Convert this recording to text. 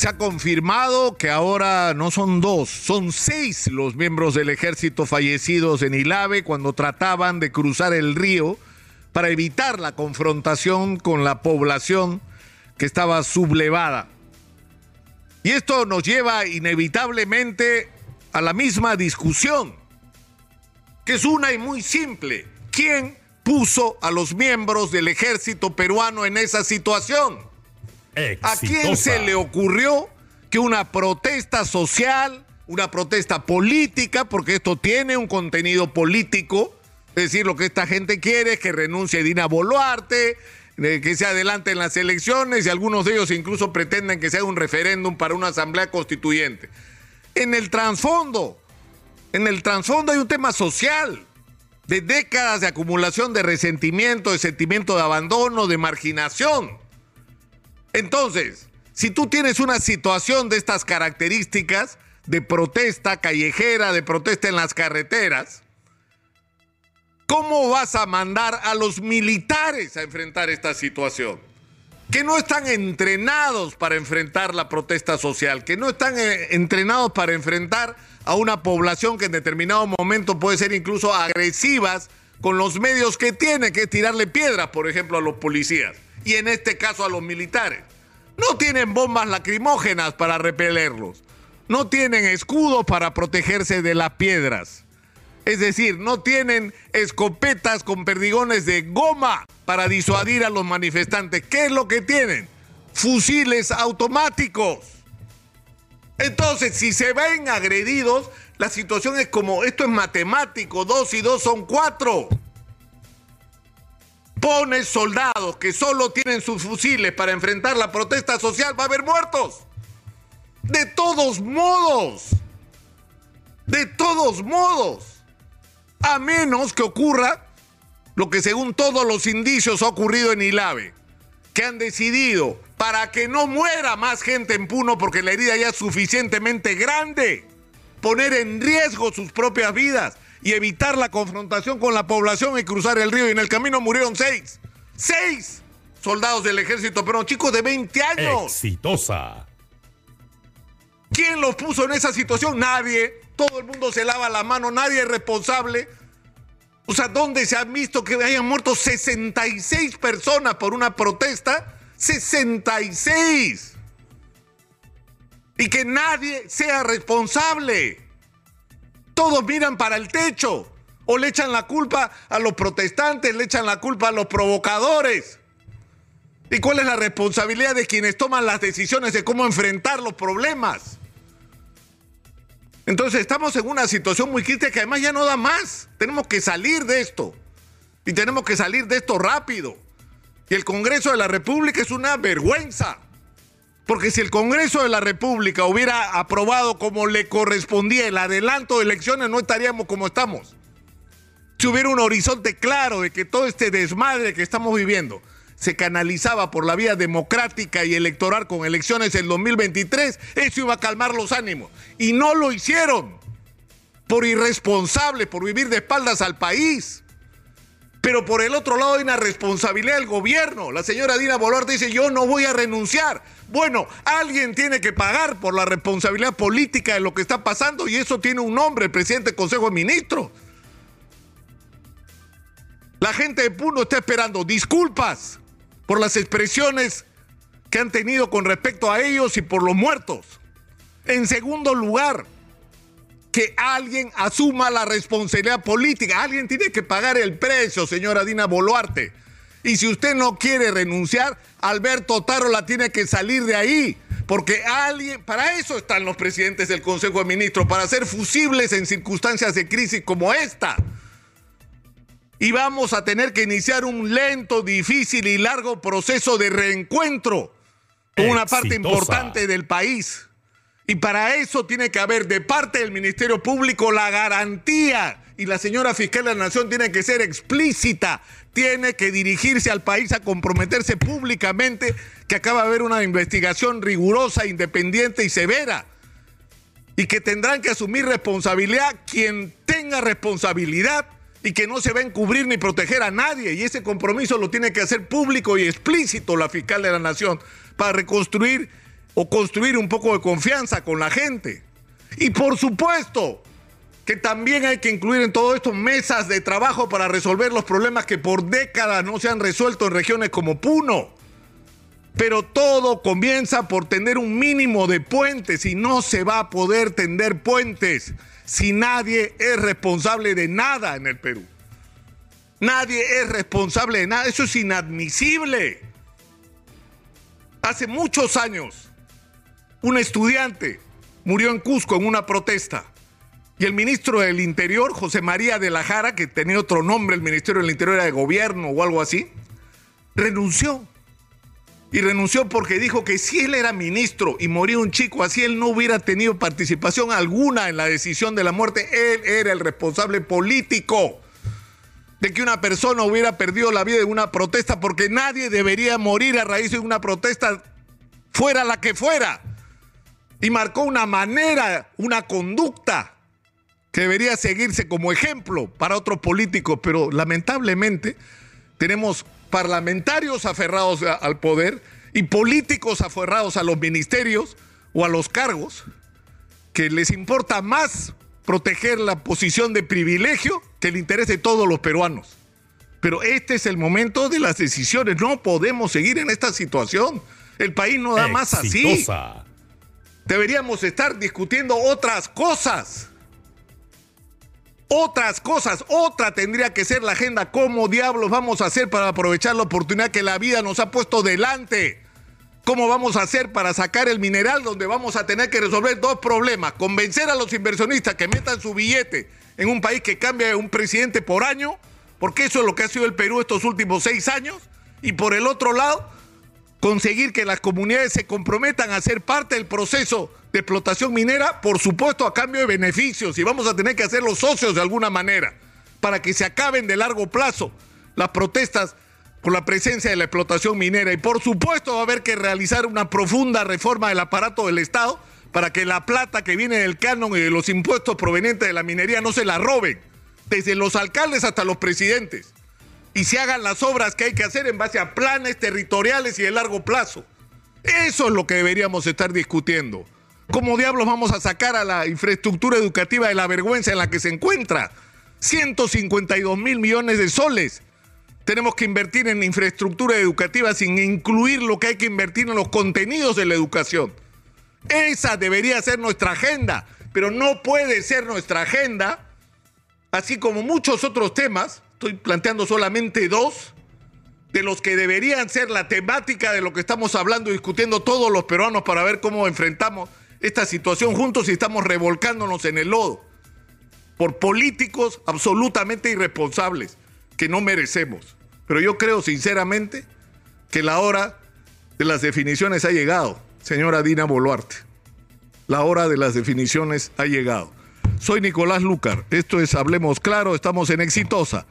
Se ha confirmado que ahora no son dos, son seis los miembros del ejército fallecidos en Ilave cuando trataban de cruzar el río para evitar la confrontación con la población que estaba sublevada. Y esto nos lleva inevitablemente a la misma discusión, que es una y muy simple. ¿Quién puso a los miembros del ejército peruano en esa situación? ¿A quién se le ocurrió que una protesta social, una protesta política, porque esto tiene un contenido político, es decir, lo que esta gente quiere es que renuncie Dina Boluarte, que se adelante en las elecciones y algunos de ellos incluso pretenden que sea un referéndum para una asamblea constituyente. En el trasfondo, en el trasfondo hay un tema social, de décadas de acumulación de resentimiento, de sentimiento de abandono, de marginación. Entonces, si tú tienes una situación de estas características, de protesta callejera, de protesta en las carreteras, ¿Cómo vas a mandar a los militares a enfrentar esta situación? Que no están entrenados para enfrentar la protesta social, que no están eh, entrenados para enfrentar a una población que en determinado momento puede ser incluso agresivas con los medios que tiene, que es tirarle piedras, por ejemplo, a los policías y en este caso a los militares. No tienen bombas lacrimógenas para repelerlos, no tienen escudos para protegerse de las piedras. Es decir, no tienen escopetas con perdigones de goma para disuadir a los manifestantes. ¿Qué es lo que tienen? Fusiles automáticos. Entonces, si se ven agredidos, la situación es como, esto es matemático, dos y dos son cuatro. Pones soldados que solo tienen sus fusiles para enfrentar la protesta social, va a haber muertos. De todos modos. De todos modos a menos que ocurra lo que según todos los indicios ha ocurrido en Ilave, que han decidido para que no muera más gente en Puno porque la herida ya es suficientemente grande, poner en riesgo sus propias vidas y evitar la confrontación con la población y cruzar el río. Y en el camino murieron seis, seis soldados del ejército pero chicos de 20 años. Exitosa. ¿Quién los puso en esa situación? Nadie todo el mundo se lava la mano, nadie es responsable. O sea, ¿dónde se ha visto que hayan muerto 66 personas por una protesta? 66. Y que nadie sea responsable. Todos miran para el techo. O le echan la culpa a los protestantes, le echan la culpa a los provocadores. ¿Y cuál es la responsabilidad de quienes toman las decisiones de cómo enfrentar los problemas? Entonces estamos en una situación muy crítica que además ya no da más. Tenemos que salir de esto. Y tenemos que salir de esto rápido. Y el Congreso de la República es una vergüenza. Porque si el Congreso de la República hubiera aprobado como le correspondía el adelanto de elecciones, no estaríamos como estamos. Si hubiera un horizonte claro de que todo este desmadre que estamos viviendo se canalizaba por la vía democrática y electoral con elecciones en 2023, eso iba a calmar los ánimos. Y no lo hicieron por irresponsable, por vivir de espaldas al país. Pero por el otro lado hay una responsabilidad del gobierno. La señora Dina Boluarte dice, yo no voy a renunciar. Bueno, alguien tiene que pagar por la responsabilidad política de lo que está pasando y eso tiene un nombre, el presidente del Consejo de Ministros. La gente de Puno está esperando disculpas por las expresiones que han tenido con respecto a ellos y por los muertos. En segundo lugar, que alguien asuma la responsabilidad política. Alguien tiene que pagar el precio, señora Dina Boluarte. Y si usted no quiere renunciar, Alberto la tiene que salir de ahí. Porque alguien, para eso están los presidentes del Consejo de Ministros, para ser fusibles en circunstancias de crisis como esta y vamos a tener que iniciar un lento, difícil y largo proceso de reencuentro con una parte importante del país. Y para eso tiene que haber de parte del Ministerio Público la garantía. Y la señora fiscal de la Nación tiene que ser explícita. Tiene que dirigirse al país a comprometerse públicamente que acaba de haber una investigación rigurosa, independiente y severa. Y que tendrán que asumir responsabilidad quien tenga responsabilidad y que no se va a encubrir ni proteger a nadie. Y ese compromiso lo tiene que hacer público y explícito la fiscal de la Nación para reconstruir o construir un poco de confianza con la gente. Y por supuesto que también hay que incluir en todo esto mesas de trabajo para resolver los problemas que por décadas no se han resuelto en regiones como Puno. Pero todo comienza por tener un mínimo de puentes y no se va a poder tender puentes si nadie es responsable de nada en el Perú. Nadie es responsable de nada. Eso es inadmisible. Hace muchos años, un estudiante murió en Cusco en una protesta. Y el ministro del Interior, José María de la Jara, que tenía otro nombre, el Ministerio del Interior era de Gobierno o algo así, renunció. Y renunció porque dijo que si él era ministro y moría un chico así, él no hubiera tenido participación alguna en la decisión de la muerte. Él era el responsable político de que una persona hubiera perdido la vida en una protesta porque nadie debería morir a raíz de una protesta fuera la que fuera. Y marcó una manera, una conducta que debería seguirse como ejemplo para otros políticos, pero lamentablemente tenemos parlamentarios aferrados al poder y políticos aferrados a los ministerios o a los cargos que les importa más proteger la posición de privilegio que el interés de todos los peruanos. Pero este es el momento de las decisiones. No podemos seguir en esta situación. El país no da más así. Deberíamos estar discutiendo otras cosas. Otras cosas, otra tendría que ser la agenda. ¿Cómo diablos vamos a hacer para aprovechar la oportunidad que la vida nos ha puesto delante? ¿Cómo vamos a hacer para sacar el mineral donde vamos a tener que resolver dos problemas? Convencer a los inversionistas que metan su billete en un país que cambia de un presidente por año, porque eso es lo que ha sido el Perú estos últimos seis años. Y por el otro lado, conseguir que las comunidades se comprometan a ser parte del proceso de explotación minera, por supuesto a cambio de beneficios, y vamos a tener que hacer los socios de alguna manera, para que se acaben de largo plazo las protestas por la presencia de la explotación minera. Y por supuesto va a haber que realizar una profunda reforma del aparato del Estado para que la plata que viene del canon y de los impuestos provenientes de la minería no se la roben, desde los alcaldes hasta los presidentes, y se hagan las obras que hay que hacer en base a planes territoriales y de largo plazo. Eso es lo que deberíamos estar discutiendo. ¿Cómo diablos vamos a sacar a la infraestructura educativa de la vergüenza en la que se encuentra? 152 mil millones de soles. Tenemos que invertir en infraestructura educativa sin incluir lo que hay que invertir en los contenidos de la educación. Esa debería ser nuestra agenda, pero no puede ser nuestra agenda, así como muchos otros temas, estoy planteando solamente dos, de los que deberían ser la temática de lo que estamos hablando y discutiendo todos los peruanos para ver cómo enfrentamos esta situación juntos y estamos revolcándonos en el lodo por políticos absolutamente irresponsables que no merecemos. Pero yo creo sinceramente que la hora de las definiciones ha llegado señora Dina Boluarte. La hora de las definiciones ha llegado. Soy Nicolás Lucar. Esto es Hablemos Claro. Estamos en Exitosa.